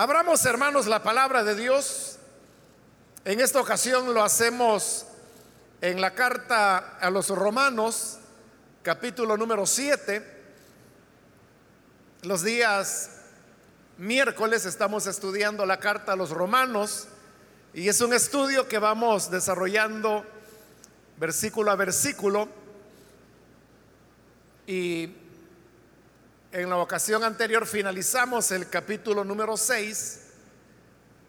Abramos, hermanos, la palabra de Dios. En esta ocasión lo hacemos en la carta a los romanos, capítulo número 7. Los días miércoles estamos estudiando la carta a los romanos y es un estudio que vamos desarrollando versículo a versículo. Y en la ocasión anterior finalizamos el capítulo número 6,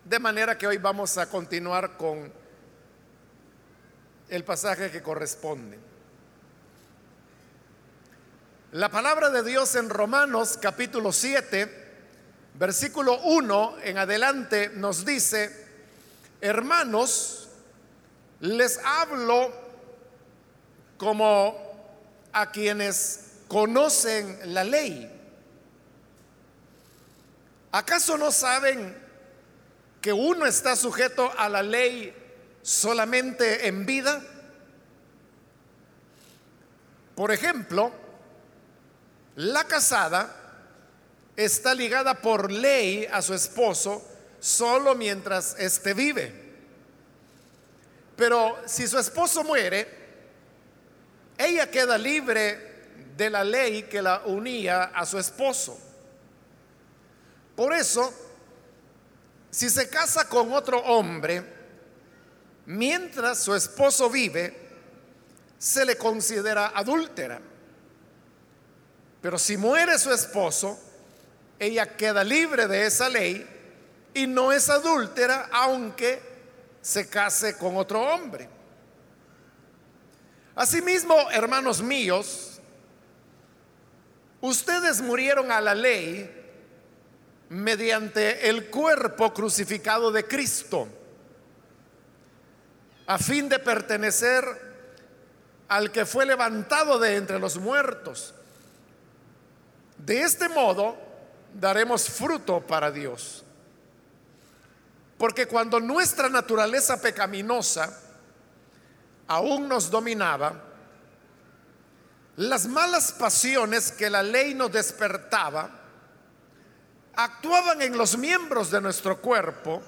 de manera que hoy vamos a continuar con el pasaje que corresponde. La palabra de Dios en Romanos capítulo 7, versículo 1 en adelante nos dice, hermanos, les hablo como a quienes conocen la ley. ¿Acaso no saben que uno está sujeto a la ley solamente en vida? Por ejemplo, la casada está ligada por ley a su esposo solo mientras éste vive. Pero si su esposo muere, ella queda libre de la ley que la unía a su esposo. Por eso, si se casa con otro hombre, mientras su esposo vive, se le considera adúltera. Pero si muere su esposo, ella queda libre de esa ley y no es adúltera aunque se case con otro hombre. Asimismo, hermanos míos, Ustedes murieron a la ley mediante el cuerpo crucificado de Cristo, a fin de pertenecer al que fue levantado de entre los muertos. De este modo daremos fruto para Dios. Porque cuando nuestra naturaleza pecaminosa aún nos dominaba, las malas pasiones que la ley nos despertaba actuaban en los miembros de nuestro cuerpo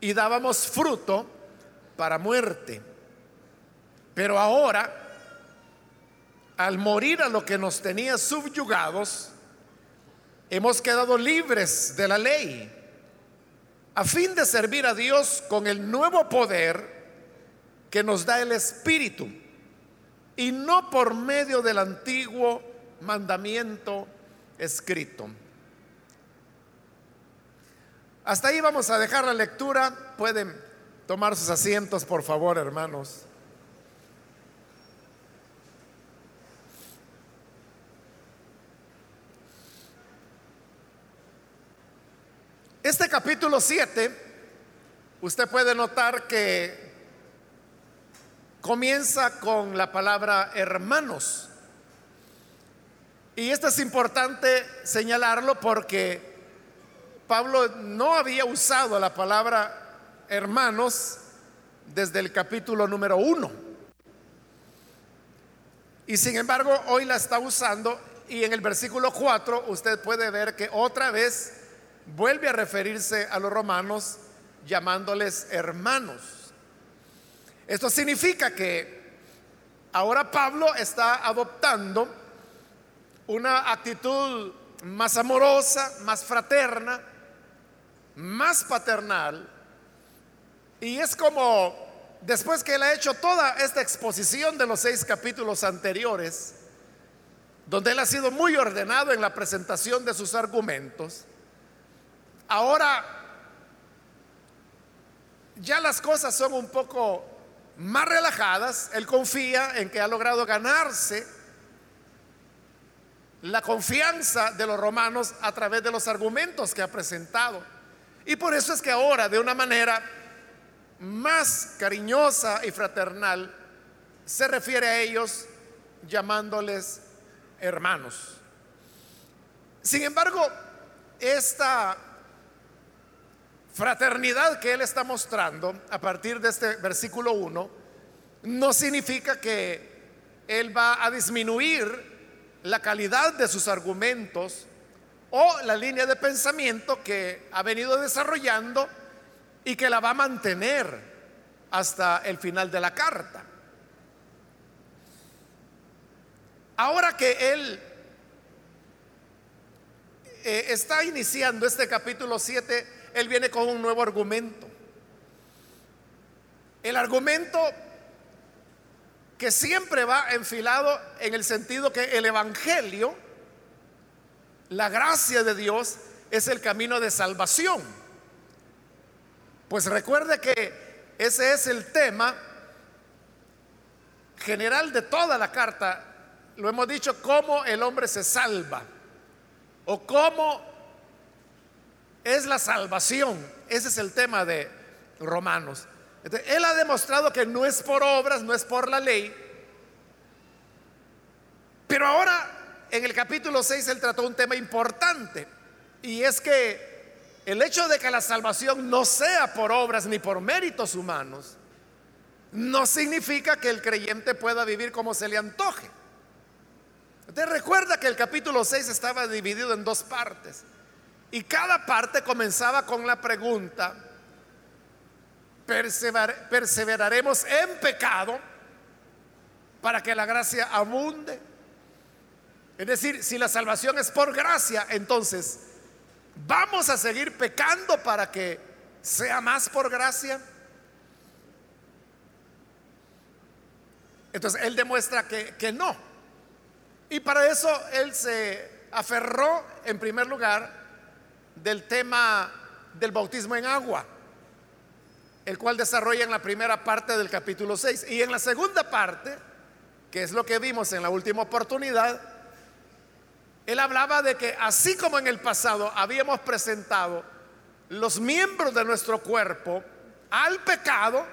y dábamos fruto para muerte. Pero ahora, al morir a lo que nos tenía subyugados, hemos quedado libres de la ley, a fin de servir a Dios con el nuevo poder que nos da el Espíritu y no por medio del antiguo mandamiento escrito. Hasta ahí vamos a dejar la lectura. Pueden tomar sus asientos, por favor, hermanos. Este capítulo 7, usted puede notar que comienza con la palabra hermanos. Y esto es importante señalarlo porque Pablo no había usado la palabra hermanos desde el capítulo número uno. Y sin embargo, hoy la está usando y en el versículo 4 usted puede ver que otra vez vuelve a referirse a los romanos llamándoles hermanos. Esto significa que ahora Pablo está adoptando una actitud más amorosa, más fraterna, más paternal. Y es como, después que él ha hecho toda esta exposición de los seis capítulos anteriores, donde él ha sido muy ordenado en la presentación de sus argumentos, ahora ya las cosas son un poco más relajadas, él confía en que ha logrado ganarse la confianza de los romanos a través de los argumentos que ha presentado. Y por eso es que ahora, de una manera más cariñosa y fraternal, se refiere a ellos llamándoles hermanos. Sin embargo, esta fraternidad que él está mostrando a partir de este versículo 1 no significa que él va a disminuir la calidad de sus argumentos o la línea de pensamiento que ha venido desarrollando y que la va a mantener hasta el final de la carta. Ahora que él eh, está iniciando este capítulo 7, él viene con un nuevo argumento. El argumento que siempre va enfilado en el sentido que el Evangelio la gracia de Dios es el camino de salvación. Pues recuerde que ese es el tema general de toda la carta. Lo hemos dicho, cómo el hombre se salva o cómo es la salvación. Ese es el tema de Romanos. él ha demostrado que no es por obras, no es por la ley. Pero ahora en el capítulo 6 él trató un tema importante y es que el hecho de que la salvación no sea por obras ni por méritos humanos, no significa que el creyente pueda vivir como se le antoje. Usted recuerda que el capítulo 6 estaba dividido en dos partes y cada parte comenzaba con la pregunta, ¿perseveraremos en pecado para que la gracia abunde? Es decir, si la salvación es por gracia, entonces, ¿vamos a seguir pecando para que sea más por gracia? Entonces, él demuestra que, que no. Y para eso él se aferró, en primer lugar, del tema del bautismo en agua, el cual desarrolla en la primera parte del capítulo 6. Y en la segunda parte, que es lo que vimos en la última oportunidad, él hablaba de que así como en el pasado habíamos presentado los miembros de nuestro cuerpo al pecado,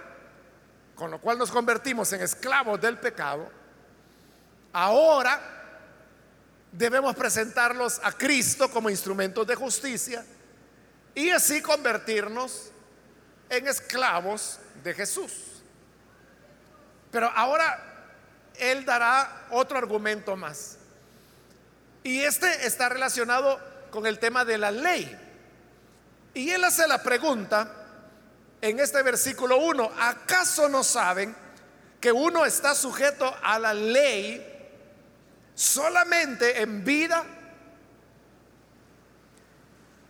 con lo cual nos convertimos en esclavos del pecado, ahora debemos presentarlos a Cristo como instrumentos de justicia y así convertirnos en esclavos de Jesús. Pero ahora Él dará otro argumento más. Y este está relacionado con el tema de la ley. Y él hace la pregunta en este versículo 1, ¿acaso no saben que uno está sujeto a la ley solamente en vida?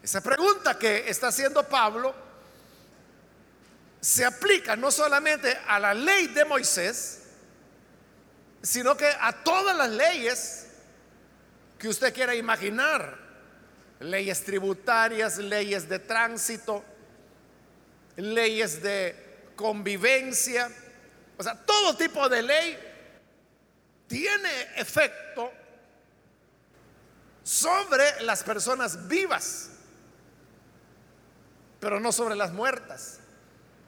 Esa pregunta que está haciendo Pablo se aplica no solamente a la ley de Moisés, sino que a todas las leyes que usted quiera imaginar. Leyes tributarias, leyes de tránsito, leyes de convivencia. O sea, todo tipo de ley tiene efecto sobre las personas vivas, pero no sobre las muertas.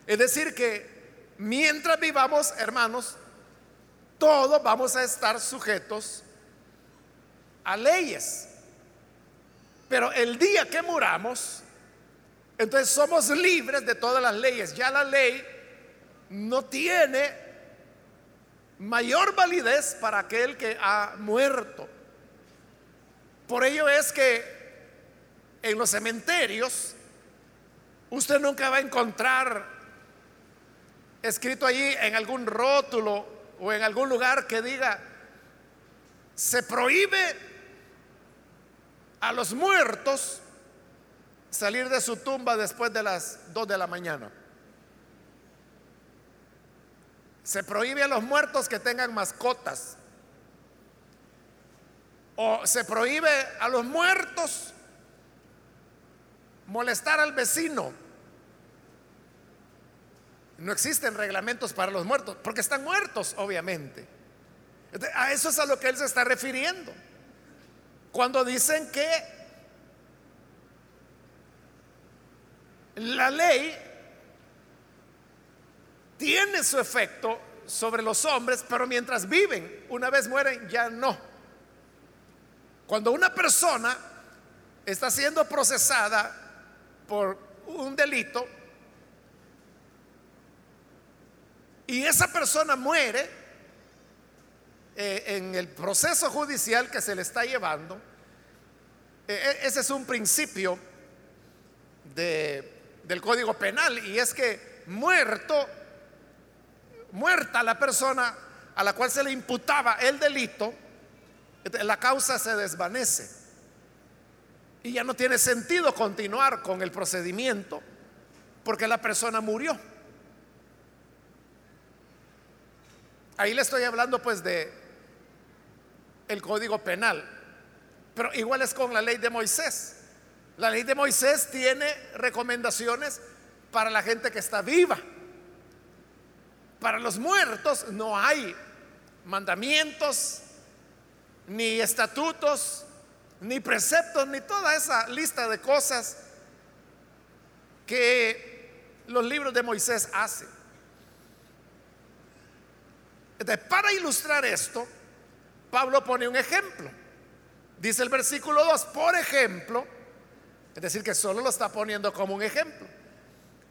Es decir, que mientras vivamos, hermanos, todos vamos a estar sujetos a leyes. Pero el día que muramos, entonces somos libres de todas las leyes. Ya la ley no tiene mayor validez para aquel que ha muerto. Por ello es que en los cementerios usted nunca va a encontrar escrito allí en algún rótulo o en algún lugar que diga, se prohíbe a los muertos salir de su tumba después de las 2 de la mañana. Se prohíbe a los muertos que tengan mascotas. O se prohíbe a los muertos molestar al vecino. No existen reglamentos para los muertos, porque están muertos, obviamente. A eso es a lo que él se está refiriendo. Cuando dicen que la ley tiene su efecto sobre los hombres, pero mientras viven, una vez mueren, ya no. Cuando una persona está siendo procesada por un delito y esa persona muere, eh, en el proceso judicial que se le está llevando, E, e, ese es un principio del Código Penal y es que muerto, muerta la persona a la cual se le imputaba el delito, la causa se desvanece y ya no tiene sentido continuar con el procedimiento porque la persona murió. Ahí le estoy hablando pues de el Código Penal, pero igual es con la ley de Moisés. La ley de Moisés tiene recomendaciones para la gente que está viva. Para los muertos no hay mandamientos, ni estatutos, ni preceptos, ni toda esa lista de cosas que los libros de Moisés hacen. para ilustrar esto, Pablo pone un ejemplo. Dice el versículo 2, por ejemplo, es decir, que solo lo está poniendo como un ejemplo.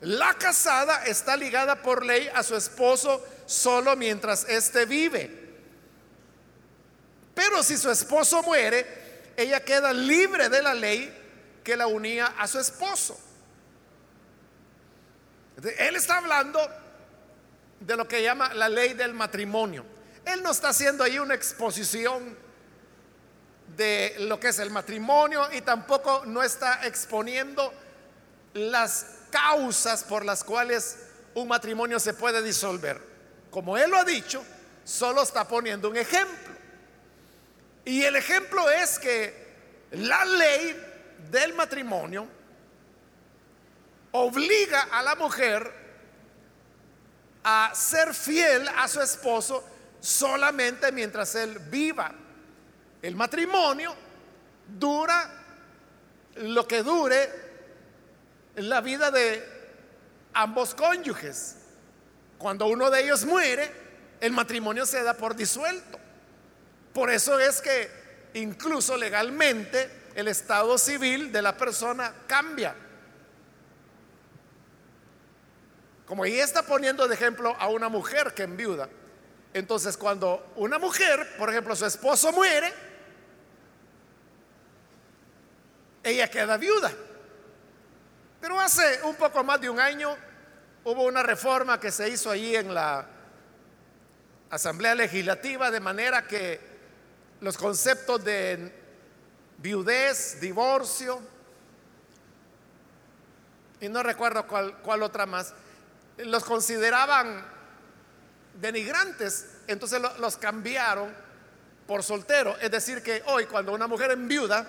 La casada está ligada por ley a su esposo solo mientras éste vive. Pero si su esposo muere, ella queda libre de la ley que la unía a su esposo. Él está hablando de lo que llama la ley del matrimonio. Él no está haciendo ahí una exposición de lo que es el matrimonio y tampoco no está exponiendo las causas por las cuales un matrimonio se puede disolver. Como él lo ha dicho, solo está poniendo un ejemplo. Y el ejemplo es que la ley del matrimonio obliga a la mujer a ser fiel a su esposo solamente mientras él viva. El matrimonio dura lo que dure la vida de ambos cónyuges. Cuando uno de ellos muere, el matrimonio se da por disuelto. Por eso es que incluso legalmente el estado civil de la persona cambia. Como ahí está poniendo de ejemplo a una mujer que enviuda. Entonces cuando una mujer, por ejemplo, su esposo muere, ella queda viuda. Pero hace un poco más de un año hubo una reforma que se hizo allí en la Asamblea Legislativa de manera que los conceptos de viudez, divorcio, y no recuerdo cuál, otra más, los consideraban denigrantes, entonces los cambiaron por soltero. Es decir, que hoy cuando una mujer enviuda,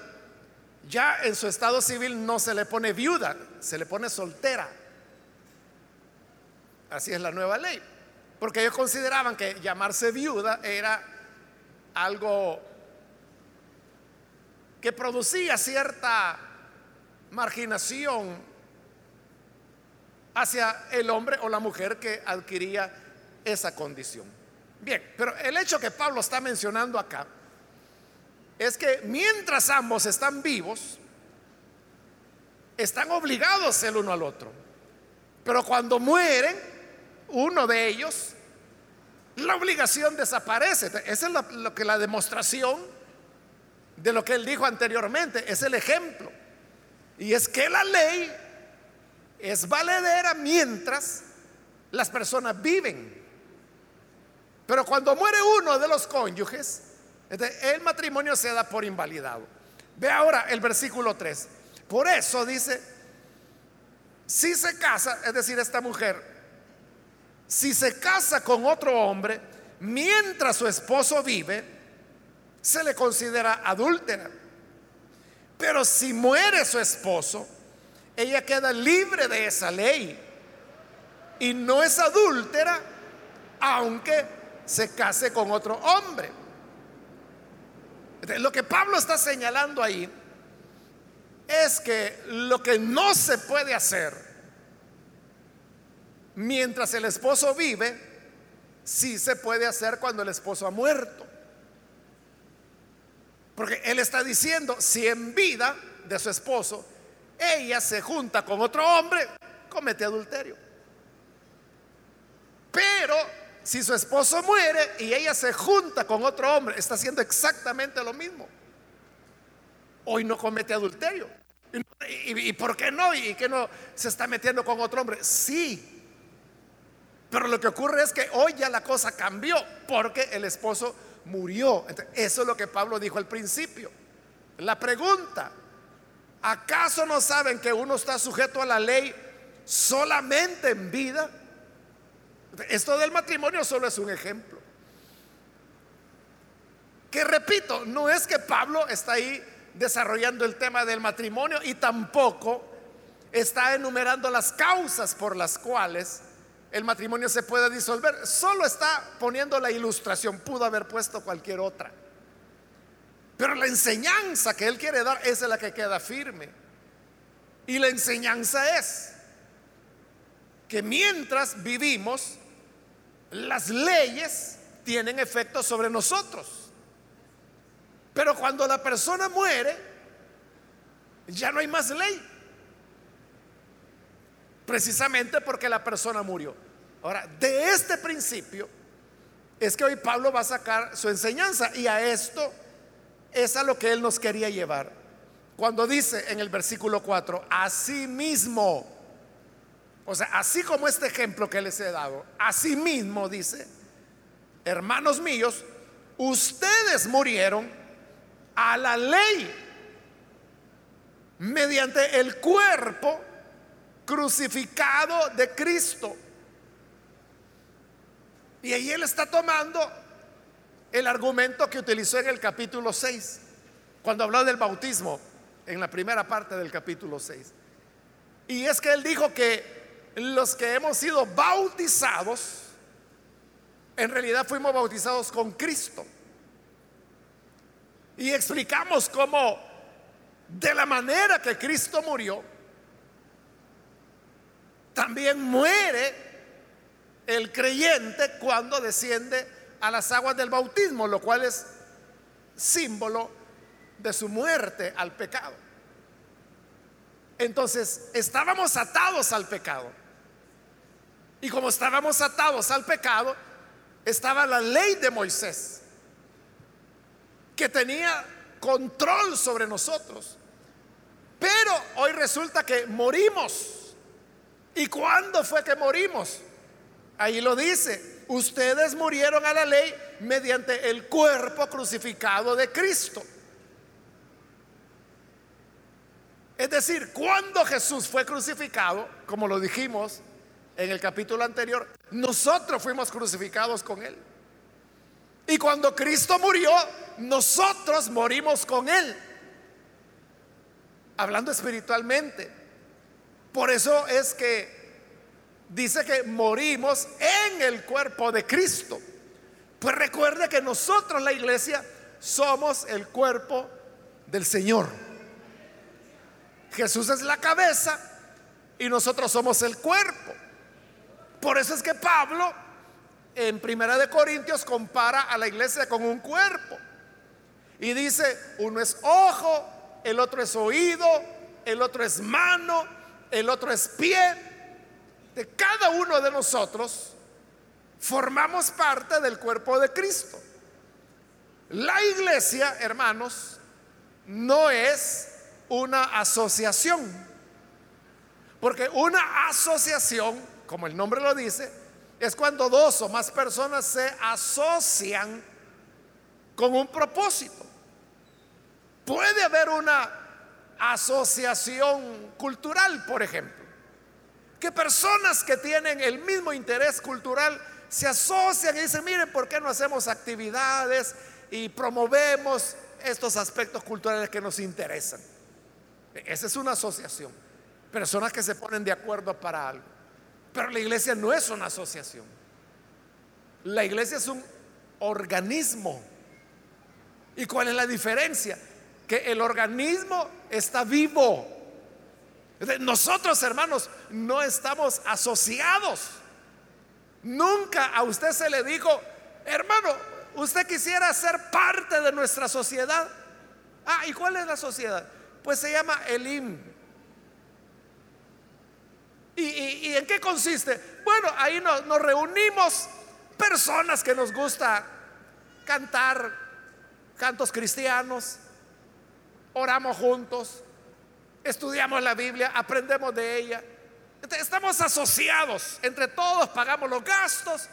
ya en su estado civil no se le pone viuda, se le pone soltera. Así es la nueva ley. Porque ellos consideraban que llamarse viuda era algo que producía cierta marginación hacia el hombre o la mujer que adquiría esa condición. Bien, pero el hecho que Pablo está mencionando acá es que mientras ambos están vivos, están obligados el uno al otro. Pero cuando mueren, uno de ellos, la obligación desaparece. Esa es lo, que la demostración de lo que él dijo anteriormente, es el ejemplo. Y es que la ley es valedera mientras las personas viven. Pero cuando muere uno de los cónyuges, el matrimonio se da por invalidado. Ve ahora el versículo 3. Por eso dice, si se casa, es decir, esta mujer, si se casa con otro hombre mientras su esposo vive, se le considera adúltera. Pero si muere su esposo, ella queda libre de esa ley y no es adúltera aunque se case con otro hombre. Lo que Pablo está señalando ahí es que lo que no se puede hacer mientras el esposo vive, sí se puede hacer cuando el esposo ha muerto. Porque él está diciendo, si en vida de su esposo ella se junta con otro hombre, comete adulterio. Pero si su esposo muere y ella se junta con otro hombre, está haciendo exactamente lo mismo. hoy no comete adulterio. ¿Y, y por qué no? ¿Y que no se está metiendo con otro hombre? Sí. Pero lo que ocurre es que hoy ya la cosa cambió porque el esposo murió. eso es lo que Pablo dijo al principio. La pregunta, ¿acaso no saben que uno está sujeto a la ley solamente en vida? Esto del matrimonio solo es un ejemplo. Que repito, no es que Pablo está ahí desarrollando el tema del matrimonio y tampoco está enumerando las causas por las cuales el matrimonio se puede disolver. Solo está poniendo la ilustración, pudo haber puesto cualquier otra. Pero la enseñanza que él quiere dar es la que queda firme. Y la enseñanza es que mientras vivimos, las leyes tienen efecto sobre nosotros. Pero cuando la persona muere, ya no hay más ley. Precisamente porque la persona murió. Ahora, de este principio es que hoy Pablo va a sacar su enseñanza y a esto es a lo que él nos quería llevar. Cuando dice en el versículo 4, así mismo, o sea, así como este ejemplo que les he dado, así mismo dice, hermanos míos, ustedes murieron a la ley mediante el cuerpo crucificado de Cristo. Y ahí él está tomando el argumento que utilizó en el capítulo 6, cuando habló del bautismo, en la primera parte del capítulo 6. Y es que él dijo que los que hemos sido bautizados, en realidad fuimos bautizados con Cristo. Y explicamos cómo de la manera que Cristo murió, también muere el creyente cuando desciende a las aguas del bautismo, lo cual es símbolo de su muerte al pecado. Entonces, estábamos atados al pecado. Y como estábamos atados al pecado, estaba la ley de Moisés, que tenía control sobre nosotros. Pero hoy resulta que morimos ¿Y cuándo fue que morimos? Ahí lo dice, ustedes murieron a la ley mediante el cuerpo crucificado de Cristo. Es decir, cuando Jesús fue crucificado, como lo dijimos en el capítulo anterior, nosotros fuimos crucificados con Él. Y cuando Cristo murió, nosotros morimos con Él. Hablando espiritualmente. Por eso es que dice que morimos en el cuerpo de Cristo. Pues recuerde que nosotros, la iglesia, somos el cuerpo del Señor. Jesús es la cabeza y nosotros somos el cuerpo. Por eso es que Pablo en Primera de Corintios compara a la iglesia con un cuerpo. Y dice, uno es ojo, el otro es oído, el otro es mano, el otro es pie. De cada uno de nosotros formamos parte del cuerpo de Cristo. La iglesia, hermanos, no es una asociación. Porque una asociación, como el nombre lo dice, es cuando dos o más personas se asocian con un propósito. Puede haber una asociación cultural, por ejemplo. Que personas que tienen el mismo interés cultural se asocian y dicen, miren, ¿por qué no hacemos actividades y promovemos estos aspectos culturales que nos interesan? Esa es una asociación. Personas que se ponen de acuerdo para algo. Pero la iglesia no es una asociación. La iglesia es un organismo. ¿Y cuál es la diferencia? que el organismo está vivo. Nosotros, hermanos, no estamos asociados. Nunca a usted se le dijo, hermano, usted quisiera ser parte de nuestra sociedad. Ah, ¿y cuál es la sociedad? Pues se llama Elim. ¿Y, en qué consiste? Bueno, ahí nos reunimos personas que nos gusta cantar cantos cristianos, oramos juntos, estudiamos la Biblia, aprendemos de ella. estamos asociados, entre todos pagamos los gastos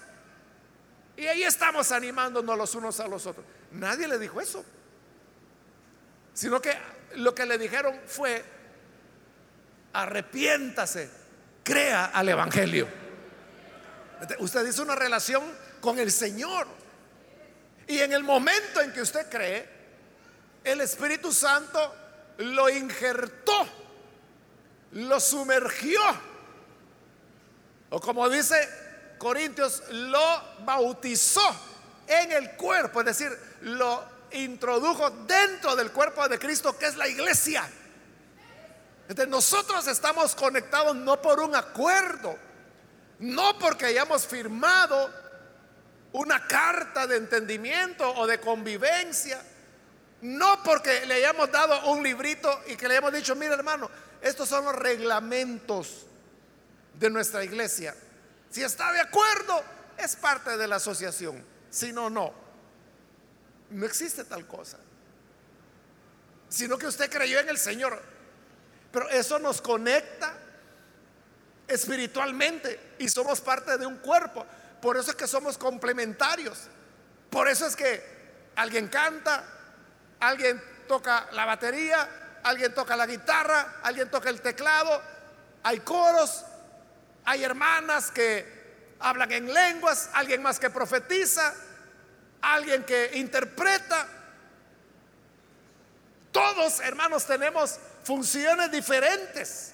y ahí estamos animándonos los unos a los otros. Nadie le dijo eso, sino que lo que le dijeron fue, arrepiéntase, crea al Evangelio. Usted dice una relación con el Señor. Y en el momento en que usted cree, el Espíritu Santo lo injertó, lo sumergió. O como dice Corintios, lo bautizó en el cuerpo, es decir, lo introdujo dentro del cuerpo de Cristo, que es la iglesia. Entonces nosotros estamos conectados no por un acuerdo, no porque hayamos firmado una carta de entendimiento o de convivencia, no porque le hayamos dado un librito y que le hayamos dicho, mira hermano, estos son los reglamentos de nuestra iglesia. Si está de acuerdo, es parte de la asociación. Si no, no. No existe tal cosa. Sino que usted creyó en el Señor. Pero eso nos conecta espiritualmente y somos parte de un cuerpo. Por eso es que somos complementarios. Por eso es que alguien canta, alguien toca la batería, alguien toca la guitarra, alguien toca el teclado, hay coros, hay hermanas que hablan en lenguas, alguien más que profetiza, alguien que interpreta. Todos, hermanos, tenemos funciones diferentes.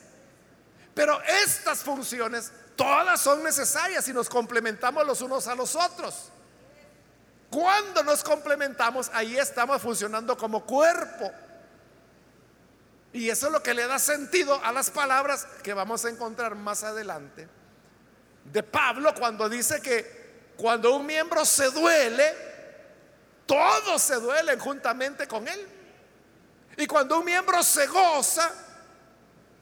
Pero estas funciones todas son necesarias y nos complementamos los unos a los otros. Cuando nos complementamos, ahí estamos funcionando como cuerpo. Y eso es lo que le da sentido a las palabras que vamos a encontrar más adelante de Pablo cuando dice que cuando un miembro se duele, todos se duelen juntamente con él. Y cuando un miembro se goza,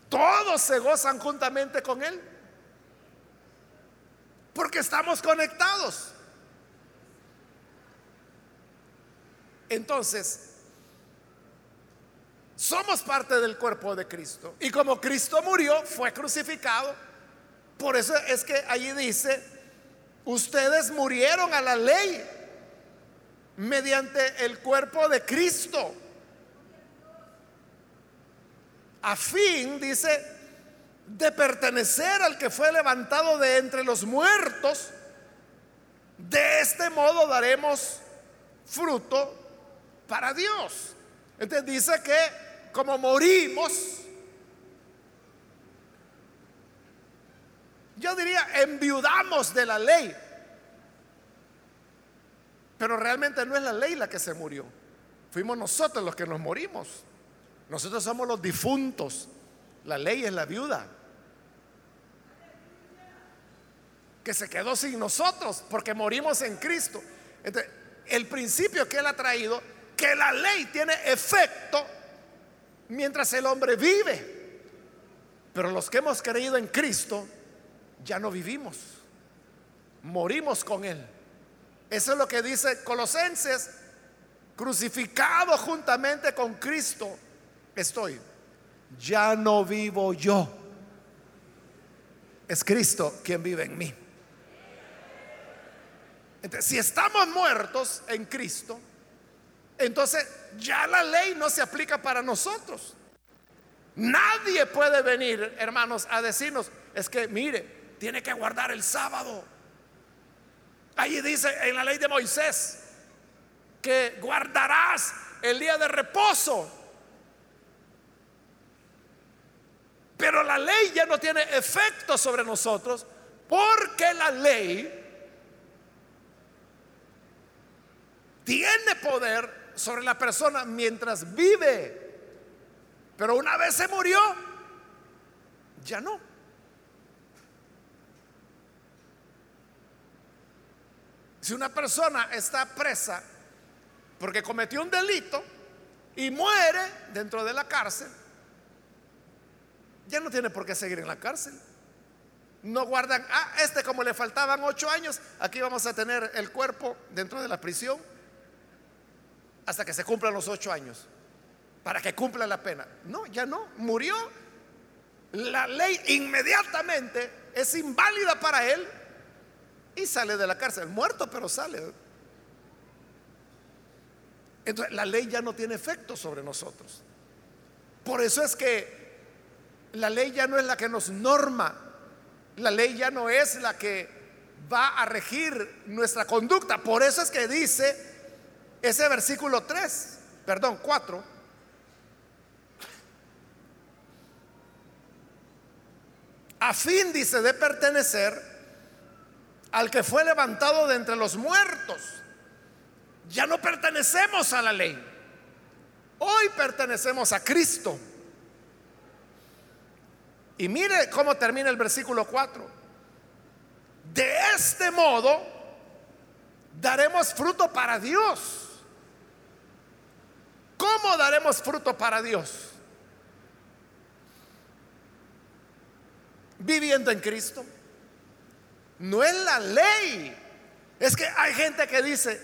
todos se gozan juntamente con él. Porque estamos conectados. Entonces, somos parte del cuerpo de Cristo. Y como Cristo murió, fue crucificado. Por eso es que allí dice, ustedes murieron a la ley mediante el cuerpo de Cristo a fin, dice, de pertenecer al que fue levantado de entre los muertos, de este modo daremos fruto para Dios. Entonces dice que como morimos, yo diría, enviudamos de la ley. Pero realmente no es la ley la que se murió. Fuimos nosotros los que nos morimos. Nosotros somos los difuntos. La ley es la viuda. Que se quedó sin nosotros porque morimos en Cristo. El principio que Él ha traído, que la ley tiene efecto mientras el hombre vive. Pero los que hemos creído en Cristo, ya no vivimos. Morimos con Él. Eso es lo que dice Colosenses, crucificado juntamente con Cristo estoy. Ya no vivo yo. Es Cristo quien vive en mí. Entonces, si estamos muertos en Cristo, entonces ya la ley no se aplica para nosotros. Nadie puede venir, hermanos, a decirnos, es que mire, tiene que guardar el sábado. Allí dice en la ley de Moisés que guardarás el día de reposo. Pero la ley ya no tiene efecto sobre nosotros porque la ley tiene poder sobre la persona mientras vive. Pero una vez se murió, ya no. Si una persona está presa porque cometió un delito y muere dentro de la cárcel, ya no tiene por qué seguir en la cárcel. No guardan, ah, este como le faltaban ocho años, aquí vamos a tener el cuerpo dentro de la prisión hasta que se cumplan los ocho años. para que cumpla la pena. No, ya no, murió. La ley inmediatamente es inválida para él y sale de la cárcel, muerto pero sale. Entonces la ley ya no tiene efecto sobre nosotros. Por eso es que la ley ya no es la que nos norma, la ley ya no es la que va a regir nuestra conducta. Por eso es que dice ese versículo 3, perdón, 4. A fin, dice, de pertenecer al que fue levantado de entre los muertos. Ya no pertenecemos a la ley. Hoy pertenecemos a Cristo. Y mire cómo termina el versículo 4. De este modo daremos fruto para Dios. ¿Cómo daremos fruto para Dios? Viviendo en Cristo. No es la ley. Es que hay gente que dice,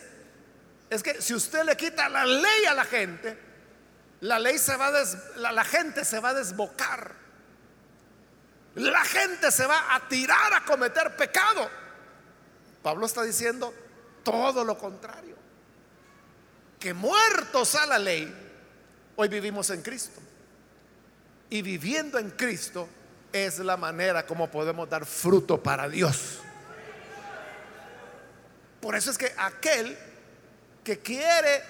es que si usted le quita la ley a la gente, la ley se va a la, gente se va a desbocar. La gente se va a tirar a cometer pecado. Pablo está diciendo todo lo contrario. Que muertos a la ley, hoy vivimos en Cristo. Y viviendo en Cristo es la manera como podemos dar fruto para Dios. Por eso es que aquel que quiere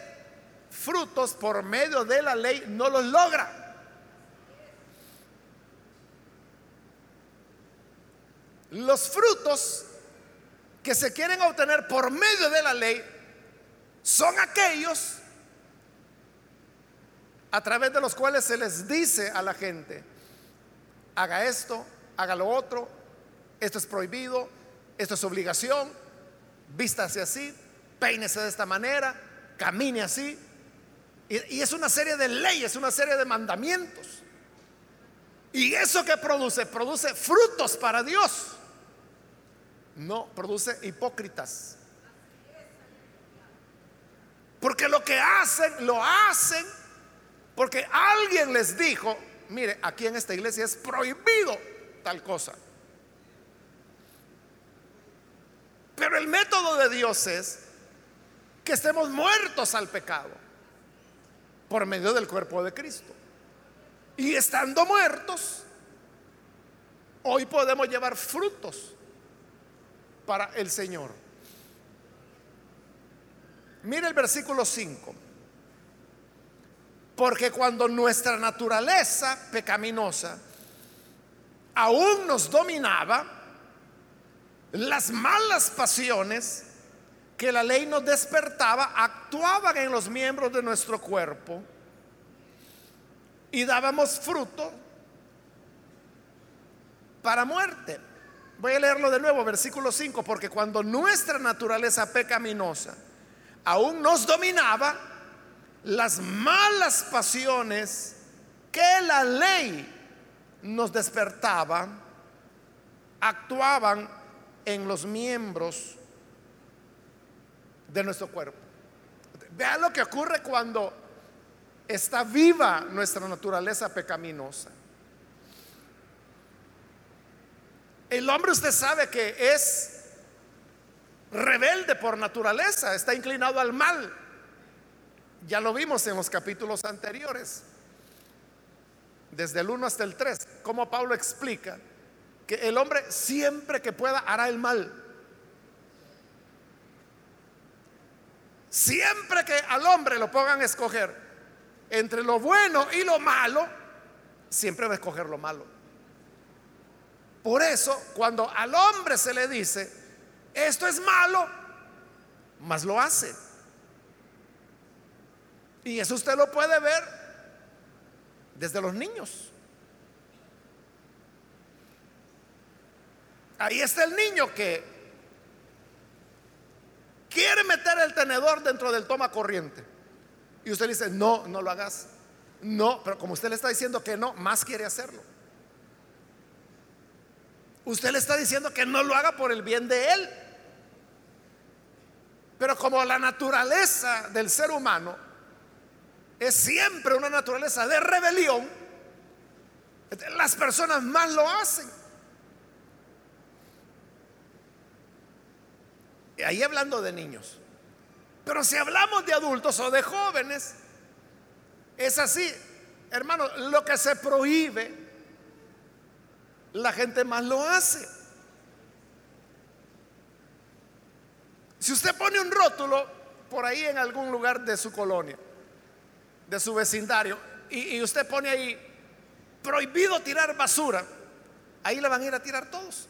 frutos por medio de la ley no los logra. Los frutos que se quieren obtener por medio de la ley son aquellos a través de los cuales se les dice a la gente, haga esto, haga lo otro, esto es prohibido, esto es obligación, vístase así, peínese de esta manera, camine así. Y, y, es una serie de leyes, una serie de mandamientos. Y eso que produce, produce frutos para Dios. No, produce hipócritas. Porque lo que hacen, lo hacen porque alguien les dijo, mire, aquí en esta iglesia es prohibido tal cosa. Pero el método de Dios es que estemos muertos al pecado por medio del cuerpo de Cristo. Y estando muertos, hoy podemos llevar frutos para el Señor. Mire el versículo 5. Porque cuando nuestra naturaleza pecaminosa aún nos dominaba, las malas pasiones que la ley nos despertaba actuaban en los miembros de nuestro cuerpo y dábamos fruto para muerte. Voy a leerlo de nuevo, versículo 5, porque cuando nuestra naturaleza pecaminosa aún nos dominaba, las malas pasiones que la ley nos despertaba actuaban en los miembros de nuestro cuerpo. Vean lo que ocurre cuando está viva nuestra naturaleza pecaminosa. El hombre usted sabe que es rebelde por naturaleza, está inclinado al mal. Ya lo vimos en los capítulos anteriores, desde el 1 hasta el 3, como Pablo explica que el hombre siempre que pueda hará el mal. Siempre que al hombre lo pongan a escoger entre lo bueno y lo malo, siempre va a escoger lo malo. Por eso, cuando al hombre se le dice, esto es malo, más lo hace. Y eso usted lo puede ver desde los niños. Ahí está el niño que quiere meter el tenedor dentro del toma corriente. Y usted le dice, no, no lo hagas. No, pero como usted le está diciendo que no, más quiere hacerlo. Usted le está diciendo que no lo haga por el bien de él. Pero como la naturaleza del ser humano es siempre una naturaleza de rebelión, las personas más lo hacen. Y ahí hablando de niños. Pero si hablamos de adultos o de jóvenes, es así. Hermano, lo que se prohíbe, la gente más lo hace. Si usted pone un rótulo por ahí en algún lugar de su colonia, de su vecindario, y, usted pone ahí, prohibido tirar basura, ahí le van a ir a tirar todos.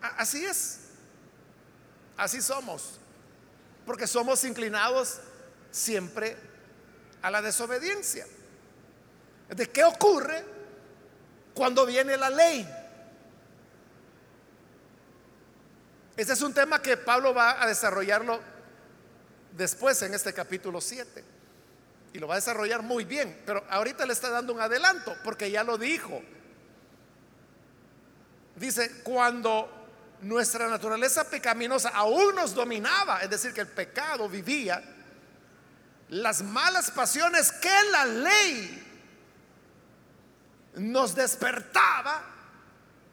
Así es. Así somos. Porque somos inclinados siempre a la desobediencia. ¿De qué ocurre cuando viene la ley? Ese es un tema que Pablo va a desarrollarlo después en este capítulo 7. Y lo va a desarrollar muy bien. Pero ahorita le está dando un adelanto porque ya lo dijo. Dice, cuando nuestra naturaleza pecaminosa aún nos dominaba, es decir, que el pecado vivía, las malas pasiones que la ley nos despertaba,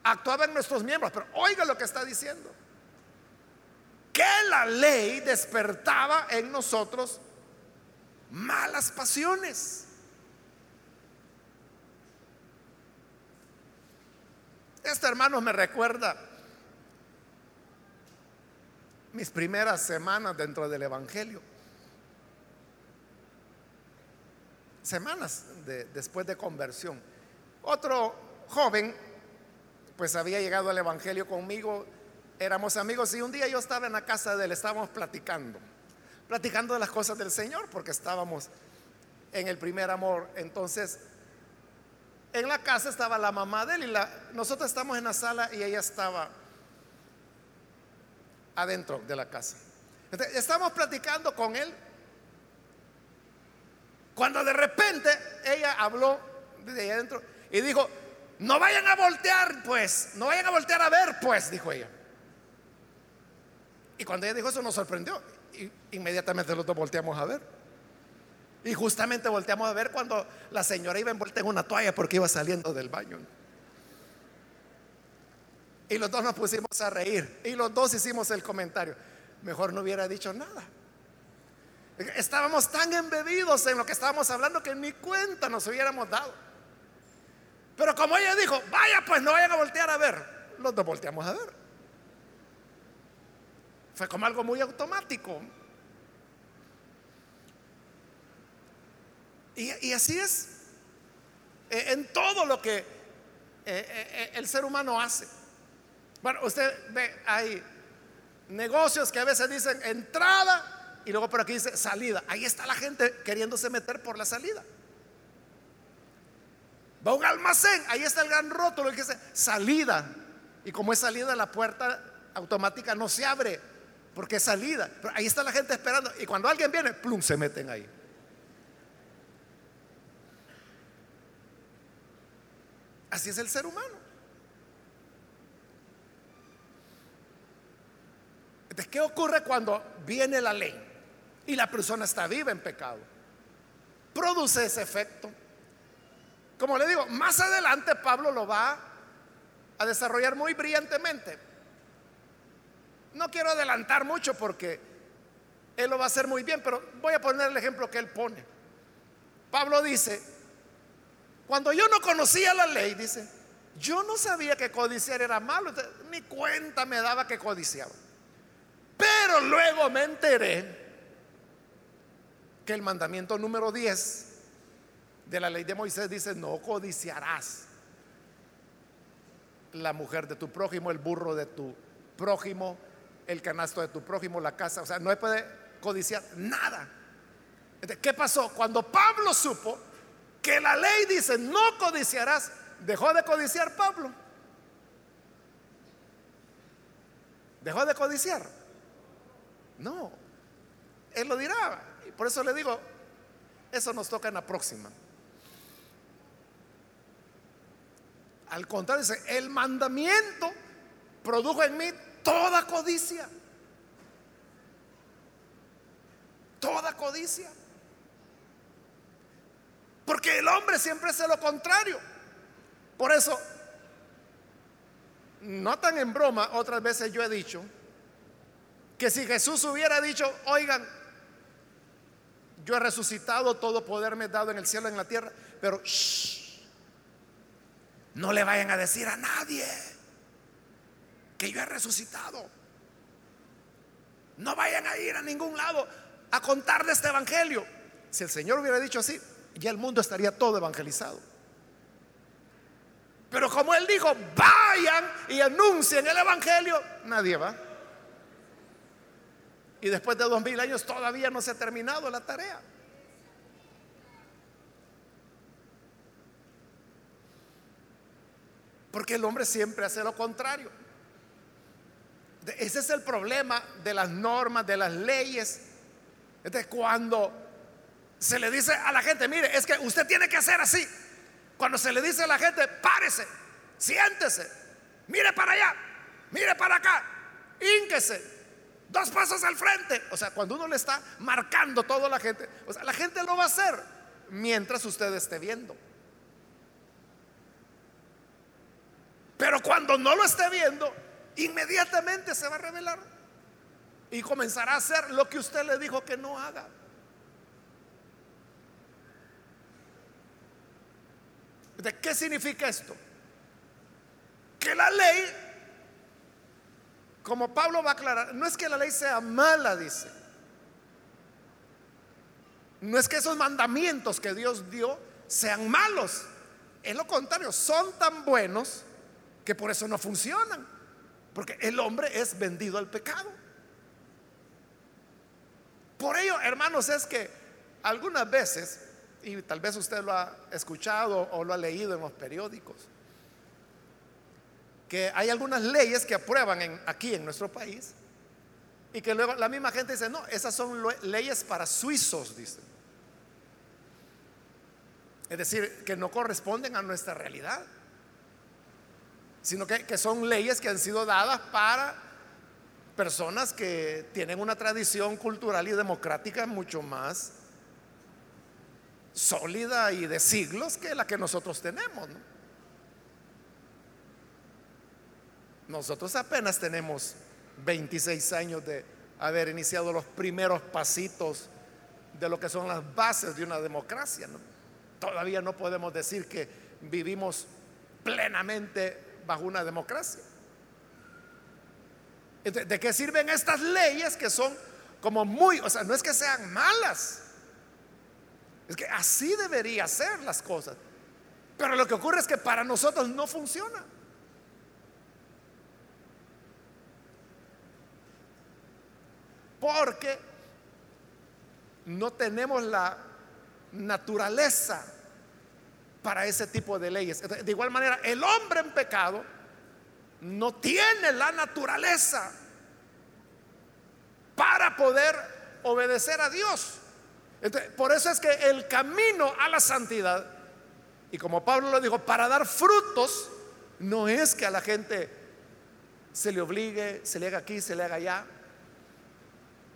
actuaba en nuestros miembros. Pero oiga lo que está diciendo que la ley despertaba en nosotros malas pasiones. Esto, hermanos, me recuerda mis primeras semanas dentro del Evangelio. Semanas después de conversión. Otro joven, pues había llegado al Evangelio conmigo éramos amigos y un día yo estaba en la casa de él, estábamos platicando, platicando de las cosas del Señor, porque estábamos en el primer amor. Entonces, en la casa estaba la mamá de él y nosotros estamos en la sala y ella estaba adentro de la casa. Entonces, estamos platicando con él cuando de repente ella habló de ahí adentro y dijo, no vayan a voltear pues, no vayan a voltear a ver pues, dijo ella. Y cuando ella dijo eso nos sorprendió. Inmediatamente los dos volteamos a ver. Y justamente volteamos a ver cuando la señora iba envuelta en una toalla porque iba saliendo del baño. Y los dos nos pusimos a reír. Y los dos hicimos el comentario. Mejor no hubiera dicho nada. Estábamos tan embebidos en lo que estábamos hablando que ni cuenta nos hubiéramos dado. Pero como ella dijo, vaya pues no vayan a voltear a ver, los dos volteamos a ver. Fue como algo muy automático. Y, así es eh, en todo lo que eh, eh, el ser humano hace. Bueno, usted ve, hay negocios que a veces dicen entrada y luego por aquí dice salida. Ahí está la gente queriéndose meter por la salida. Va a un almacén, ahí está el gran rótulo que dice salida. Y como es salida, la puerta automática no se abre porque es salida. Pero ahí está la gente esperando. Y cuando alguien viene, plum, se meten ahí. Así es el ser humano. Entonces, ¿qué ocurre cuando viene la ley y la persona está viva en pecado? Produce ese efecto. Como le digo, más adelante Pablo lo va a desarrollar muy brillantemente. No quiero adelantar mucho porque él lo va a hacer muy bien, pero voy a poner el ejemplo que él pone. Pablo dice, cuando yo no conocía la ley, dice, yo no sabía que codiciar era malo, ni cuenta me daba que codiciaba. Pero luego me enteré que el mandamiento número 10 de la ley de Moisés dice, no codiciarás la mujer de tu prójimo, el burro de tu prójimo, el canasto de tu prójimo, la casa, o sea, no puede codiciar nada. ¿Qué pasó? Cuando Pablo supo que la ley dice no codiciarás, dejó de codiciar Pablo. ¿Dejó de codiciar? No, él lo dirá. Y por eso le digo, eso nos toca en la próxima. Al contrario, dice, el mandamiento produjo en mí toda codicia. toda codicia. Porque el hombre siempre hace lo contrario. Por eso, no tan en broma, otras veces yo he dicho que si Jesús hubiera dicho, oigan, yo he resucitado, todo poder me he dado en el cielo y en la tierra, pero no le vayan a decir a nadie que yo he resucitado. No vayan a ir a ningún lado a contar de este evangelio. Si el Señor hubiera dicho así, ya el mundo estaría todo evangelizado. Pero como Él dijo, vayan y anuncien el evangelio, nadie va. Y después de dos mil años todavía no se ha terminado la tarea. Porque el hombre siempre hace lo contrario. Ese es el problema de las normas, de las leyes. Entonces, cuando se le dice a la gente, mire, es que usted tiene que hacer así. Cuando se le dice a la gente, párese, siéntese, mire para allá, mire para acá, ínquese, dos pasos al frente. O sea, cuando uno le está marcando todo a la gente, o sea, la gente lo va a hacer mientras usted esté viendo. Pero cuando no lo esté viendo, inmediatamente se va a revelar y comenzará a hacer lo que usted le dijo que no haga. ¿De qué significa esto? Que la ley como Pablo va a aclarar, no es que la ley sea mala, dice. No es que esos mandamientos que Dios dio sean malos. Es lo contrario, son tan buenos que por eso no funcionan. Porque el hombre es vendido al pecado. Por ello, hermanos, es que algunas veces, y tal vez usted lo ha escuchado o lo ha leído en los periódicos, que hay algunas leyes que aprueban aquí en nuestro país y que luego la misma gente dice, no, esas son leyes para suizos, dice. Es decir, que no corresponden a nuestra realidad, sino que, que son leyes que han sido dadas para personas que tienen una tradición cultural y democrática mucho más sólida y de siglos que la que nosotros tenemos. ¿no? Nosotros apenas tenemos 26 años de haber iniciado los primeros pasitos de lo que son las bases de una democracia. Todavía no podemos decir que vivimos plenamente bajo una democracia. ¿De qué sirven estas leyes que son como muy, o sea, no es que sean malas, es que así debería ser las cosas. Pero lo que ocurre es que para nosotros no funciona. porque no tenemos la naturaleza para ese tipo de leyes. De igual manera, el hombre en pecado no tiene la naturaleza para poder obedecer a Dios. por eso es que el camino a la santidad, y como Pablo lo dijo, para dar frutos, no es que a la gente se le obligue, se le haga aquí, se le haga allá.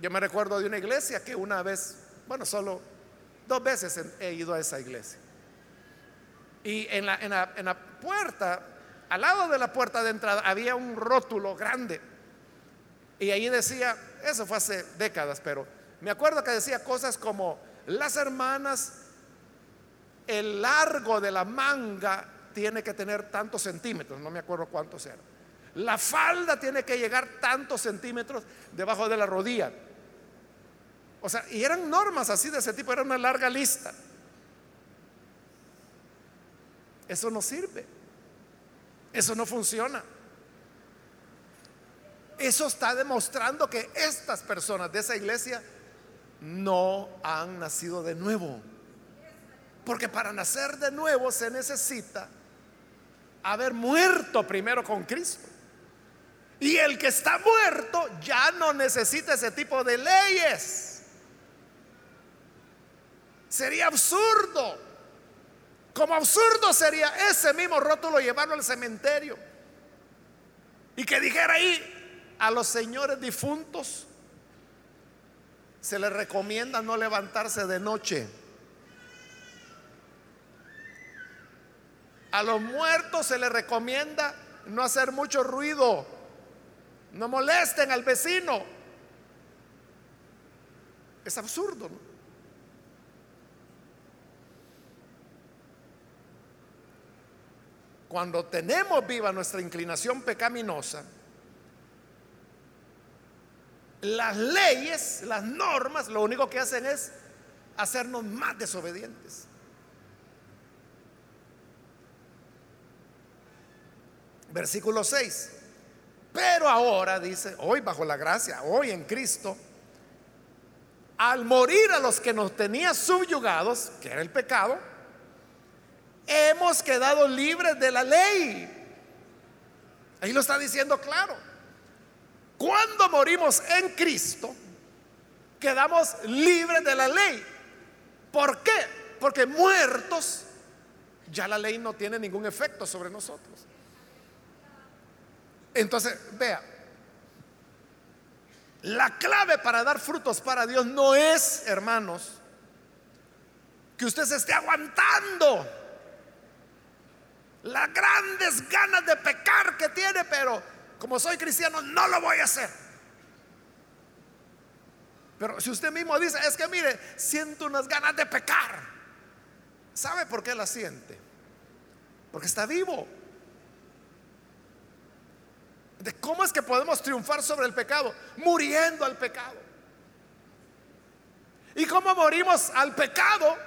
Yo me recuerdo de una iglesia que una vez, bueno, solo dos veces he ido a esa iglesia. Y en la, en la, puerta, al lado de la puerta de entrada, había un rótulo grande. Y ahí decía, eso fue hace décadas, pero me acuerdo que decía cosas como, las hermanas, el largo de la manga tiene que tener tantos centímetros, no me acuerdo cuántos eran. La falda tiene que llegar tantos centímetros debajo de la rodilla. O sea, y eran normas así de ese tipo, era una larga lista. Eso no sirve. Eso no funciona. Eso está demostrando que estas personas de esa iglesia no han nacido de nuevo. Porque para nacer de nuevo se necesita haber muerto primero con Cristo. Y el que está muerto ya no necesita ese tipo de leyes. Sería absurdo. Como absurdo sería ese mismo rótulo llevarlo al cementerio. Y que dijera ahí a los señores difuntos, se le recomienda no levantarse de noche. A los muertos se les recomienda no hacer mucho ruido, no molesten al vecino. Es absurdo. ¿no? Cuando tenemos viva nuestra inclinación pecaminosa, las leyes, las normas, lo único que hacen es hacernos más desobedientes. Versículo 6. Pero ahora dice, hoy bajo la gracia, hoy en Cristo, al morir a los que nos tenía subyugados, que era el pecado, hemos quedado libres de la ley. Ahí lo está diciendo claro. Cuando morimos en Cristo, quedamos libres de la ley. ¿Por qué? Porque muertos, ya la ley no tiene ningún efecto sobre nosotros. Entonces, vea, la clave para dar frutos para Dios no es, hermanos, que usted se esté aguantando las grandes ganas de pecar que tiene, pero como soy cristiano no lo voy a hacer. Pero si usted mismo dice, es que mire, siento unas ganas de pecar, ¿sabe por qué la siente? Porque está vivo. ¿De cómo es que podemos triunfar sobre el pecado? Muriendo al pecado. ¿Y cómo morimos al pecado?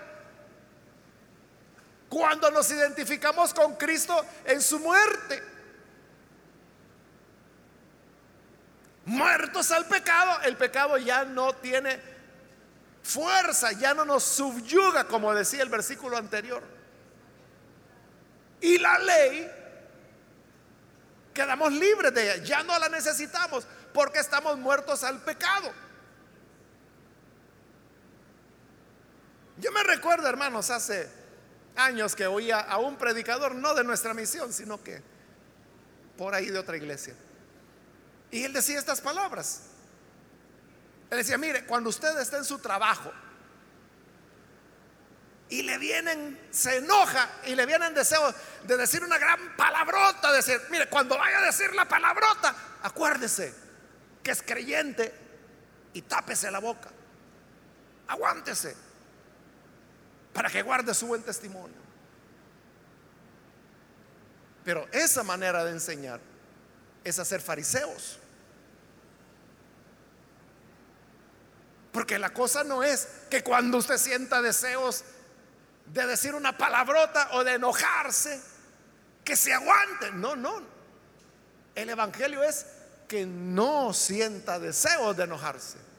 Cuando nos identificamos con Cristo en su muerte. Muertos al pecado, el pecado ya no tiene fuerza, ya no nos subyuga, como decía el versículo anterior. Y la ley, quedamos libres de ella, ya no la necesitamos porque estamos muertos al pecado. Yo me recuerdo, hermanos, hace años que oía a un predicador, no de nuestra misión, sino que por ahí de otra iglesia. Y él decía estas palabras. Él decía, mire, cuando usted está en su trabajo y le vienen, se enoja y le vienen deseos de decir una gran palabrota, decir, mire, cuando vaya a decir la palabrota, acuérdese que es creyente y tápese la boca. Aguántese para que guarde su buen testimonio. Pero esa manera de enseñar es hacer fariseos. Porque la cosa no es que cuando usted sienta deseos de decir una palabrota o de enojarse, que se aguante. No, no. El Evangelio es que no sienta deseos de enojarse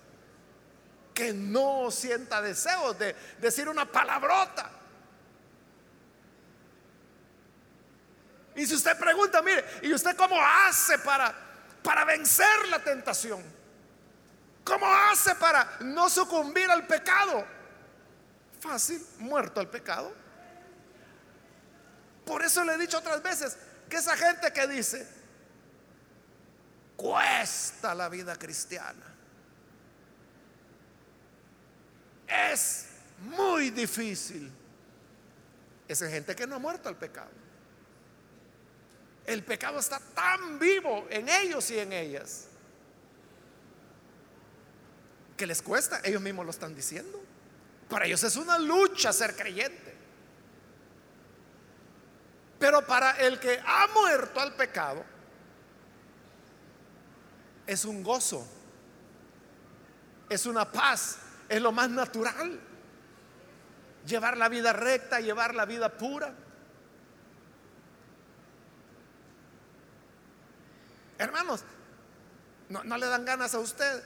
que no sienta deseos de decir una palabrota. Y si usted pregunta, mire, ¿y usted cómo hace para, para vencer la tentación? ¿Cómo hace para no sucumbir al pecado? Fácil, muerto al pecado. Por eso le he dicho otras veces que esa gente que dice, cuesta la vida cristiana es muy difícil. Esa gente que no ha muerto al pecado. El pecado está tan vivo en ellos y en ellas que les cuesta. Ellos mismos lo están diciendo. Para ellos es una lucha ser creyente. Pero para el que ha muerto al pecado, es un gozo, es una paz, es lo más natural. Llevar la vida recta, llevar la vida pura. Hermanos, no, le dan ganas a usted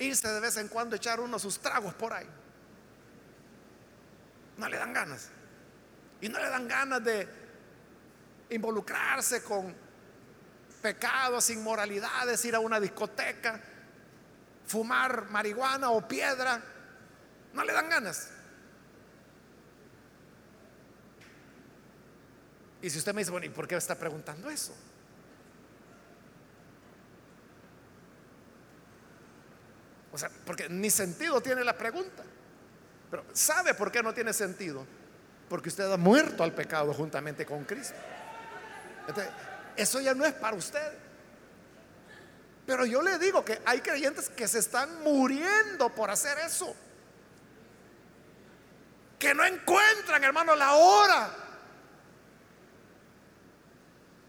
irse de vez en cuando echar uno sus tragos por ahí. No le dan ganas. Y no le dan ganas de involucrarse con pecados, inmoralidades, ir a una discoteca, fumar marihuana o piedra, no le dan ganas. Y si usted me dice, bueno, ¿y por qué está preguntando eso? O sea, porque ni sentido tiene la pregunta. Pero ¿sabe por qué no tiene sentido? Porque usted ha muerto al pecado juntamente con Cristo. eso ya no es para usted. Pero yo le digo que hay creyentes que se están muriendo por hacer eso. Que no encuentran, hermano, la hora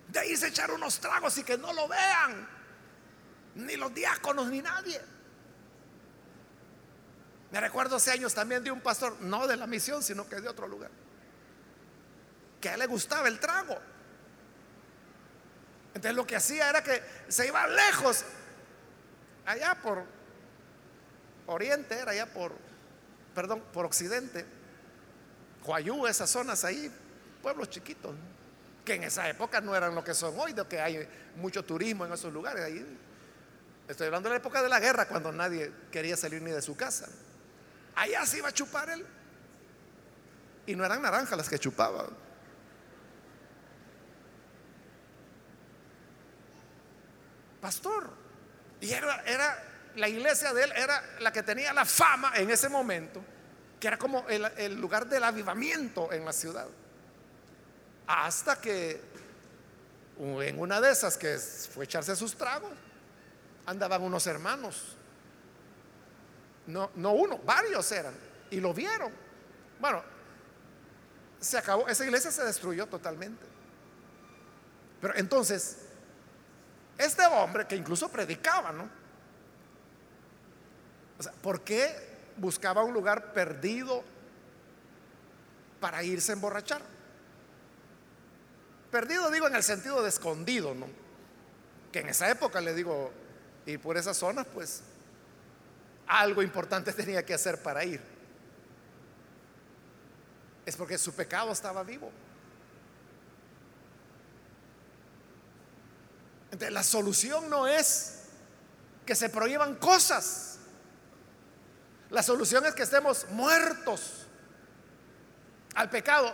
de irse a echar unos tragos y que no lo vean. Ni los diáconos ni nadie. Me recuerdo hace años también de un pastor, no de la misión, sino que de otro lugar, que le gustaba el trago. Entonces lo que hacía era que se iba lejos, allá por oriente, era allá por, perdón, por occidente, Guayú, esas zonas ahí, pueblos chiquitos, que en esa época no eran lo que son hoy, de que hay mucho turismo en esos lugares. Ahí, estoy hablando de la época de la guerra, cuando nadie quería salir ni de su casa. Allá se iba a chupar él. Y no eran naranjas las que chupaba. Pastor. Y era, era, la iglesia de él era la que tenía la fama en ese momento, que era como el, el lugar del avivamiento en la ciudad. Hasta que en una de esas que fue echarse sus tragos, andaban unos hermanos no, no uno, varios eran. Y lo vieron. Bueno, se acabó, esa iglesia se destruyó totalmente. Pero entonces, este hombre que incluso predicaba, ¿no? O sea, ¿por qué buscaba un lugar perdido para irse a emborrachar? Perdido digo en el sentido de escondido, ¿no? Que en esa época le digo, y por esas zonas, pues algo importante tenía que hacer para ir. Es porque su pecado estaba vivo. La solución no es que se prohíban cosas. La solución es que estemos muertos al pecado.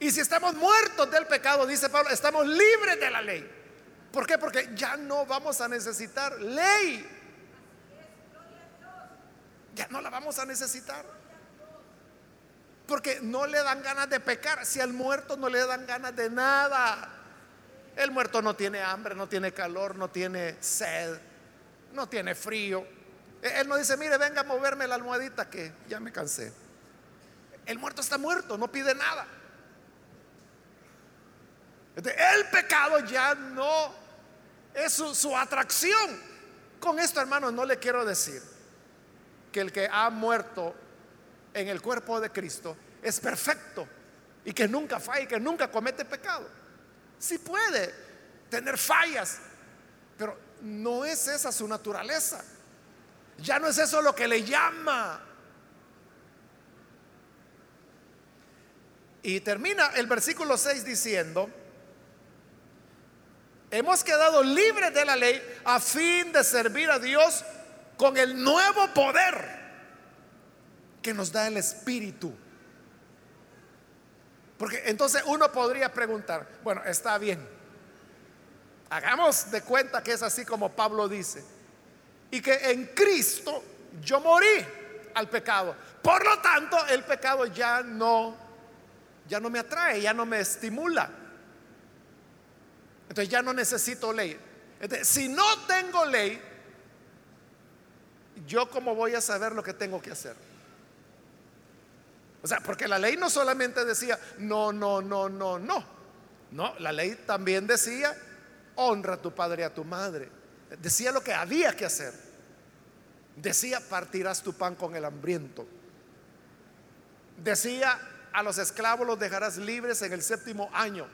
Y si estamos muertos del pecado, dice Pablo, estamos libres de la ley. ¿Por qué? Porque ya no vamos a necesitar ley ya no la vamos a necesitar. Porque no le dan ganas de pecar. Si al muerto no le dan ganas de nada. El muerto no tiene hambre, no tiene calor, no tiene sed, no tiene frío. E-, él no dice, mire, venga a moverme la almohadita que ya me cansé. El muerto está muerto, no pide nada. El pecado ya no es su, su atracción. Con esto, hermanos, no le quiero decir que el que ha muerto en el cuerpo de Cristo es perfecto y que nunca falla y que nunca comete pecado. Sí puede tener fallas, pero no es esa su naturaleza. Ya no es eso lo que le llama. Y termina el versículo 6 diciendo, hemos quedado libres de la ley a fin de servir a Dios con el nuevo poder que nos da el Espíritu. Porque entonces uno podría preguntar, bueno, está bien, hagamos de cuenta que es así como Pablo dice, y que en Cristo yo morí al pecado. Por lo tanto, el pecado ya no, ya no me atrae, ya no me estimula. Entonces ya no necesito ley. si no tengo ley, yo cómo voy a saber lo que tengo que hacer. O sea, porque la ley no solamente decía, no, no, no, no, no. No, la ley también decía, honra a tu padre y a tu madre. Decía lo que había que hacer. Decía, partirás tu pan con el hambriento. Decía, a los esclavos los dejarás libres en el séptimo año.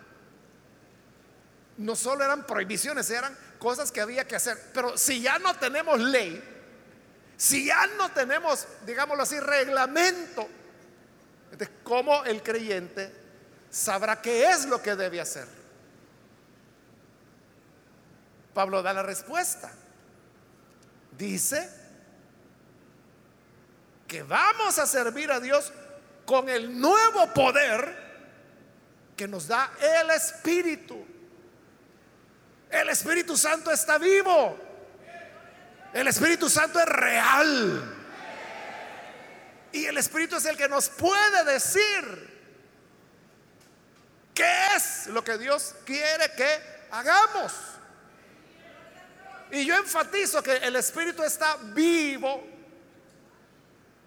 No solo eran prohibiciones, eran cosas que había que hacer. Pero si ya no tenemos ley, si ya no tenemos, digámoslo así, reglamento, entonces, ¿cómo el creyente sabrá qué es lo que debe hacer? Pablo da la respuesta. Dice que vamos a servir a Dios con el nuevo poder que nos da el Espíritu. El Espíritu Santo está vivo. El Espíritu Santo es real. Y el Espíritu es el que nos puede decir qué es lo que Dios quiere que hagamos. Y yo enfatizo que el Espíritu está vivo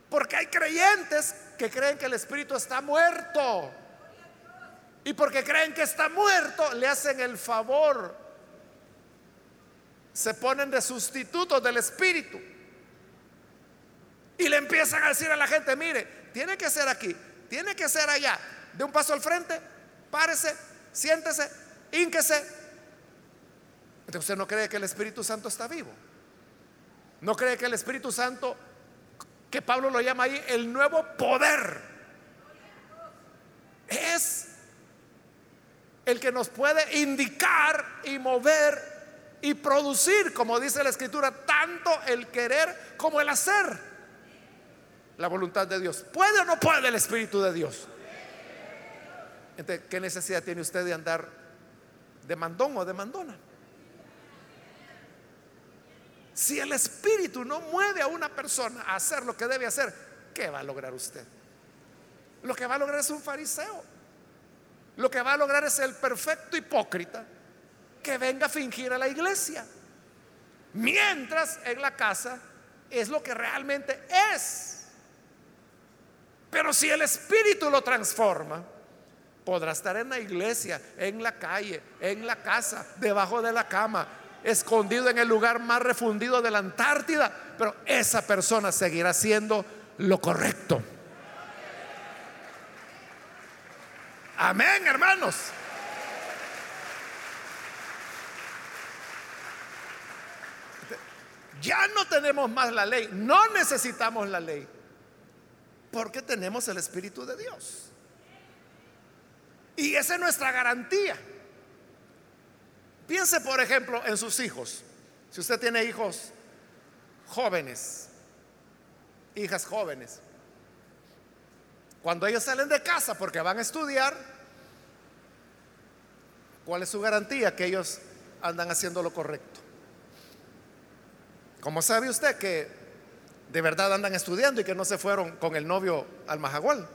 porque hay creyentes que creen que el Espíritu está muerto. Y porque creen que está muerto, le hacen el favor. Se ponen de sustitutos del Espíritu. Y le empiezan a decir a la gente, mire, tiene que ser aquí, tiene que ser allá. De un paso al frente, párese, siéntese, ínquese. Entonces usted no cree que el Espíritu Santo está vivo. No cree que el Espíritu Santo que Pablo lo llama ahí el nuevo poder, es el que nos puede indicar y mover y producir, como dice la escritura, tanto el querer como el hacer. La voluntad de Dios. ¿Puede o no puede el Espíritu de Dios? Entonces, ¿qué necesidad tiene usted de andar de mandón o de mandona? Si el Espíritu no mueve a una persona a hacer lo que debe hacer, ¿qué va a lograr usted? Lo que va a lograr es un fariseo. Lo que va a lograr es el perfecto hipócrita que venga a fingir a la iglesia. Mientras en la casa es lo que realmente es. Pero si el Espíritu lo transforma, podrá estar en la iglesia, en la calle, en la casa, debajo de la cama, escondido en el lugar más refundido de la Antártida, pero esa persona seguirá siendo lo correcto. Amén, hermanos. Ya no tenemos más la ley, no necesitamos la ley, porque tenemos el Espíritu de Dios. Y esa es nuestra garantía. Piense, por ejemplo, en sus hijos. Si usted tiene hijos jóvenes, hijas jóvenes, cuando ellos salen de casa porque van a estudiar, ¿cuál es su garantía que ellos andan haciendo lo correcto? ¿Cómo sabe usted que de verdad andan estudiando y que no se fueron con el novio al Majagual?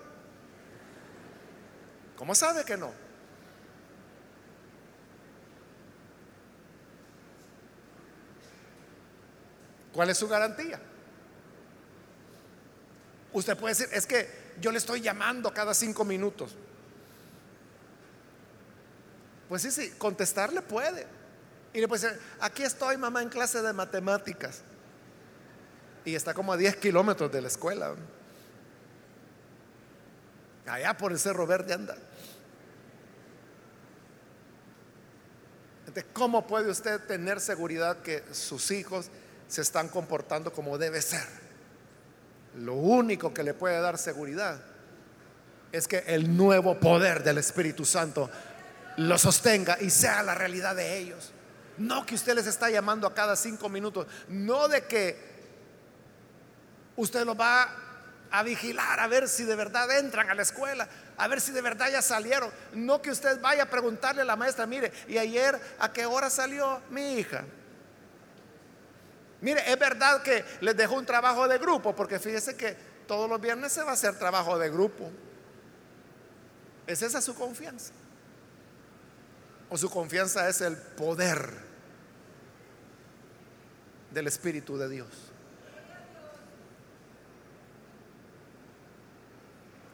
¿Cómo sabe que no? ¿Cuál es su garantía? Usted puede decir, es que yo le estoy llamando cada cinco minutos. Pues sí, sí, contestarle puede. Y le puede decir, aquí estoy mamá en clase de matemáticas. Y está como a 10 kilómetros de la escuela. Allá por el Cerro Verde anda. Entonces, ¿cómo puede usted tener seguridad que sus hijos se están comportando como debe ser. Lo único que le puede dar seguridad es que el nuevo poder del Espíritu Santo lo sostenga y sea la realidad de ellos. No que usted les está llamando a cada cinco minutos, no de que usted los va a vigilar a ver si de verdad entran a la escuela, a ver si de verdad ya salieron. No que usted vaya a preguntarle a la maestra, mire, ¿y ayer a qué hora salió mi hija? Mire, es verdad que les dejó un trabajo de grupo, porque fíjese que todos los viernes se va a hacer trabajo de grupo. ¿Es esa su confianza? ¿O su confianza es el poder del Espíritu de Dios?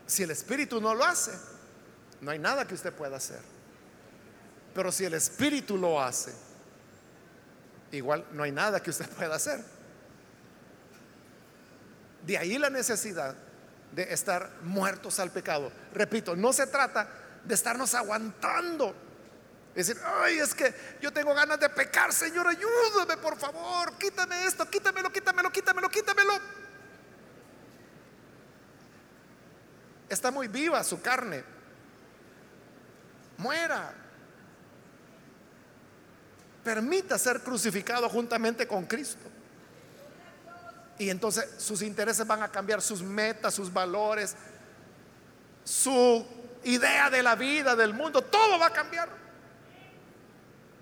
Si el Espíritu no lo hace, no hay nada que usted pueda hacer. Pero si el Espíritu lo hace, igual no hay nada que usted pueda hacer. De ahí la necesidad de estar muertos al pecado. Repito, no se trata de estarnos aguantando. Es decir, ay, es que yo tengo ganas de pecar, Señor, ayúdame, por favor, quítame esto, quítamelo, quítamelo, quítamelo, quítamelo. Está muy viva su carne. Muera permita ser crucificado juntamente con Cristo. Y entonces sus intereses van a cambiar, sus metas, sus valores, su idea de la vida, del mundo, todo va a cambiar.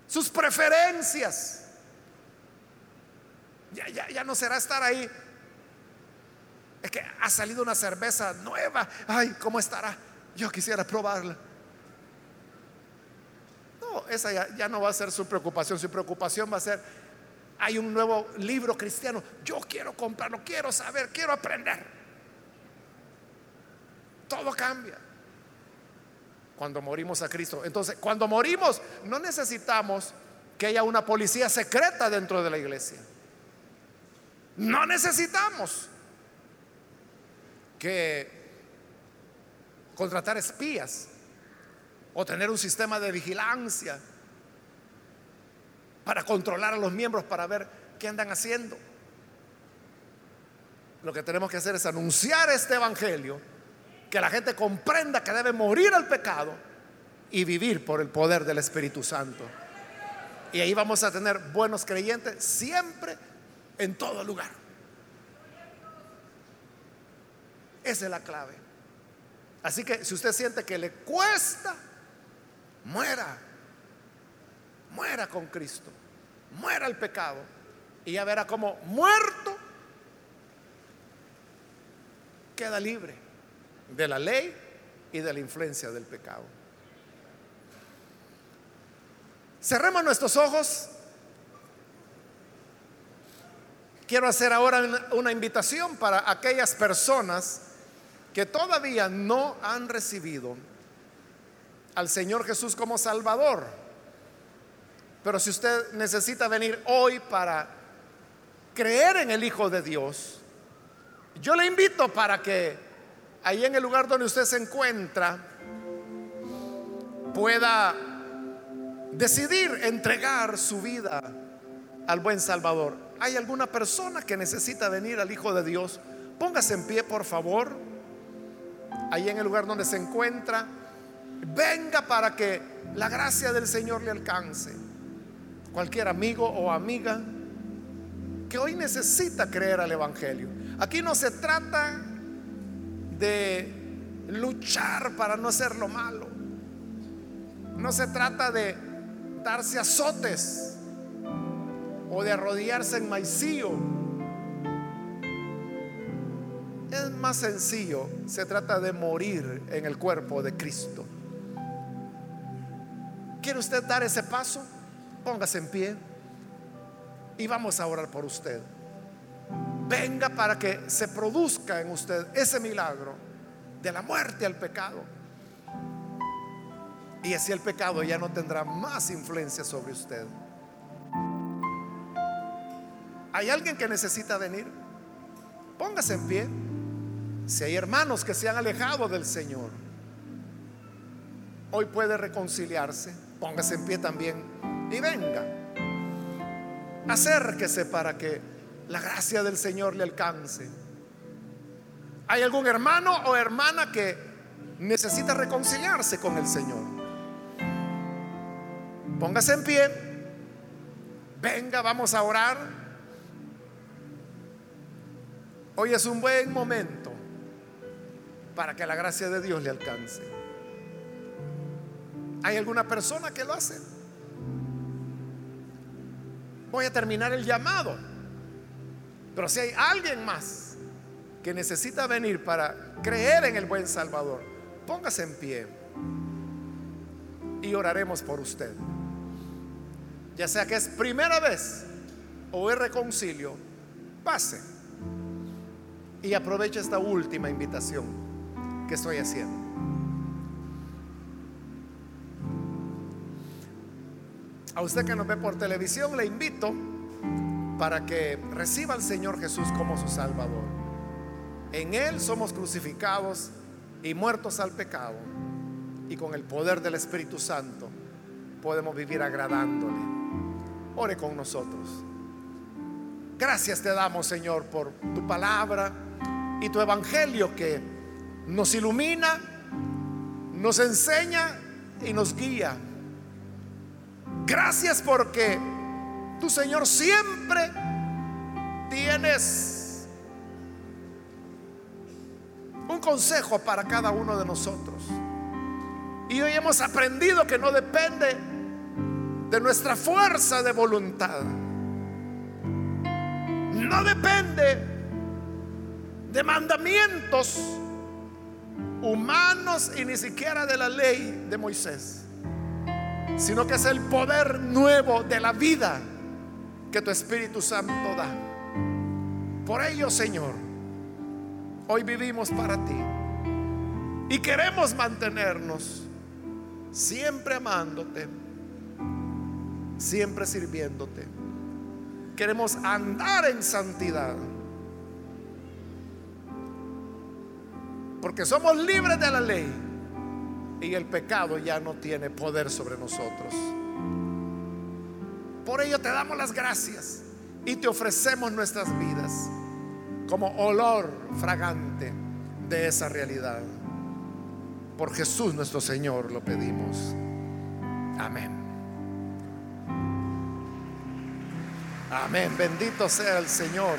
Sus preferencias. Ya, ya, ya no será estar ahí. Es que ha salido una cerveza nueva. Ay, ¿cómo estará? Yo quisiera probarla. No, esa ya, ya no va a ser su preocupación. Su preocupación va a ser, hay un nuevo libro cristiano. Yo quiero comprarlo, quiero saber, quiero aprender. Todo cambia cuando morimos a Cristo. Entonces, cuando morimos, no necesitamos que haya una policía secreta dentro de la iglesia. No necesitamos que contratar espías o tener un sistema de vigilancia para controlar a los miembros para ver qué andan haciendo. Lo que tenemos que hacer es anunciar este evangelio, que la gente comprenda que debe morir al pecado y vivir por el poder del Espíritu Santo. Y ahí vamos a tener buenos creyentes siempre, en todo lugar. Esa es la clave. Así que si usted siente que le cuesta, muera. Muera con Cristo. Muera el pecado. Y ya verá como muerto queda libre de la ley y de la influencia del pecado. Cerremos nuestros ojos. Quiero hacer ahora una invitación para aquellas personas que todavía no han recibido al Señor Jesús como Salvador. Pero si usted necesita venir hoy para creer en el Hijo de Dios, yo le invito para que ahí en el lugar donde usted se encuentra pueda decidir entregar su vida al buen Salvador. ¿Hay alguna persona que necesita venir al Hijo de Dios? Póngase en pie, por favor. Ahí en el lugar donde se encuentra. Venga para que la gracia del Señor le alcance. Cualquier amigo o amiga que hoy necesita creer al Evangelio. Aquí no se trata de luchar para no hacer lo malo. No se trata de darse azotes o de arrodillarse en maicillo. Más sencillo, se trata de morir en el cuerpo de Cristo. ¿Quiere usted dar ese paso? Póngase en pie y vamos a orar por usted. Venga para que se produzca en usted ese milagro de la muerte al pecado y así el pecado ya no tendrá más influencia sobre usted. ¿Hay alguien que necesita venir? Póngase en pie. Si hay hermanos que se han alejado del Señor, hoy puede reconciliarse. Póngase en pie también y venga. Acérquese para que la gracia del Señor le alcance. ¿Hay algún hermano o hermana que necesita reconciliarse con el Señor? Póngase en pie. Venga, vamos a orar. Hoy es un buen momento para que la gracia de Dios le alcance. ¿Hay alguna persona que lo hace? Voy a terminar el llamado. Pero si hay alguien más que necesita venir para creer en el buen Salvador, póngase en pie y oraremos por usted ya sea que es primera vez o es reconcilio, pase y aproveche esta última invitación que estoy haciendo. A usted que nos ve por televisión, le invito para que reciba al Señor Jesús como su Salvador. En Él somos crucificados y muertos al pecado. Y con el poder del Espíritu Santo podemos vivir agradándole. Ore con nosotros. Gracias te damos, Señor, por tu palabra y tu evangelio que nos ilumina, nos enseña y nos guía. Gracias porque tu Señor siempre tienes un consejo para cada uno de nosotros. Y hoy hemos aprendido que no depende de nuestra fuerza de voluntad, no depende de mandamientos humanos y ni siquiera de la ley de Moisés, sino que es el poder nuevo de la vida que tu Espíritu Santo da. Por ello, Señor, hoy vivimos para ti y queremos mantenernos siempre amándote, siempre sirviéndote. Queremos andar en santidad. Porque somos libres de la ley y el pecado ya no tiene poder sobre nosotros. Por ello te damos las gracias y te ofrecemos nuestras vidas como olor fragante de esa realidad. Por Jesús nuestro Señor lo pedimos. Amén. Amén. Bendito sea el Señor.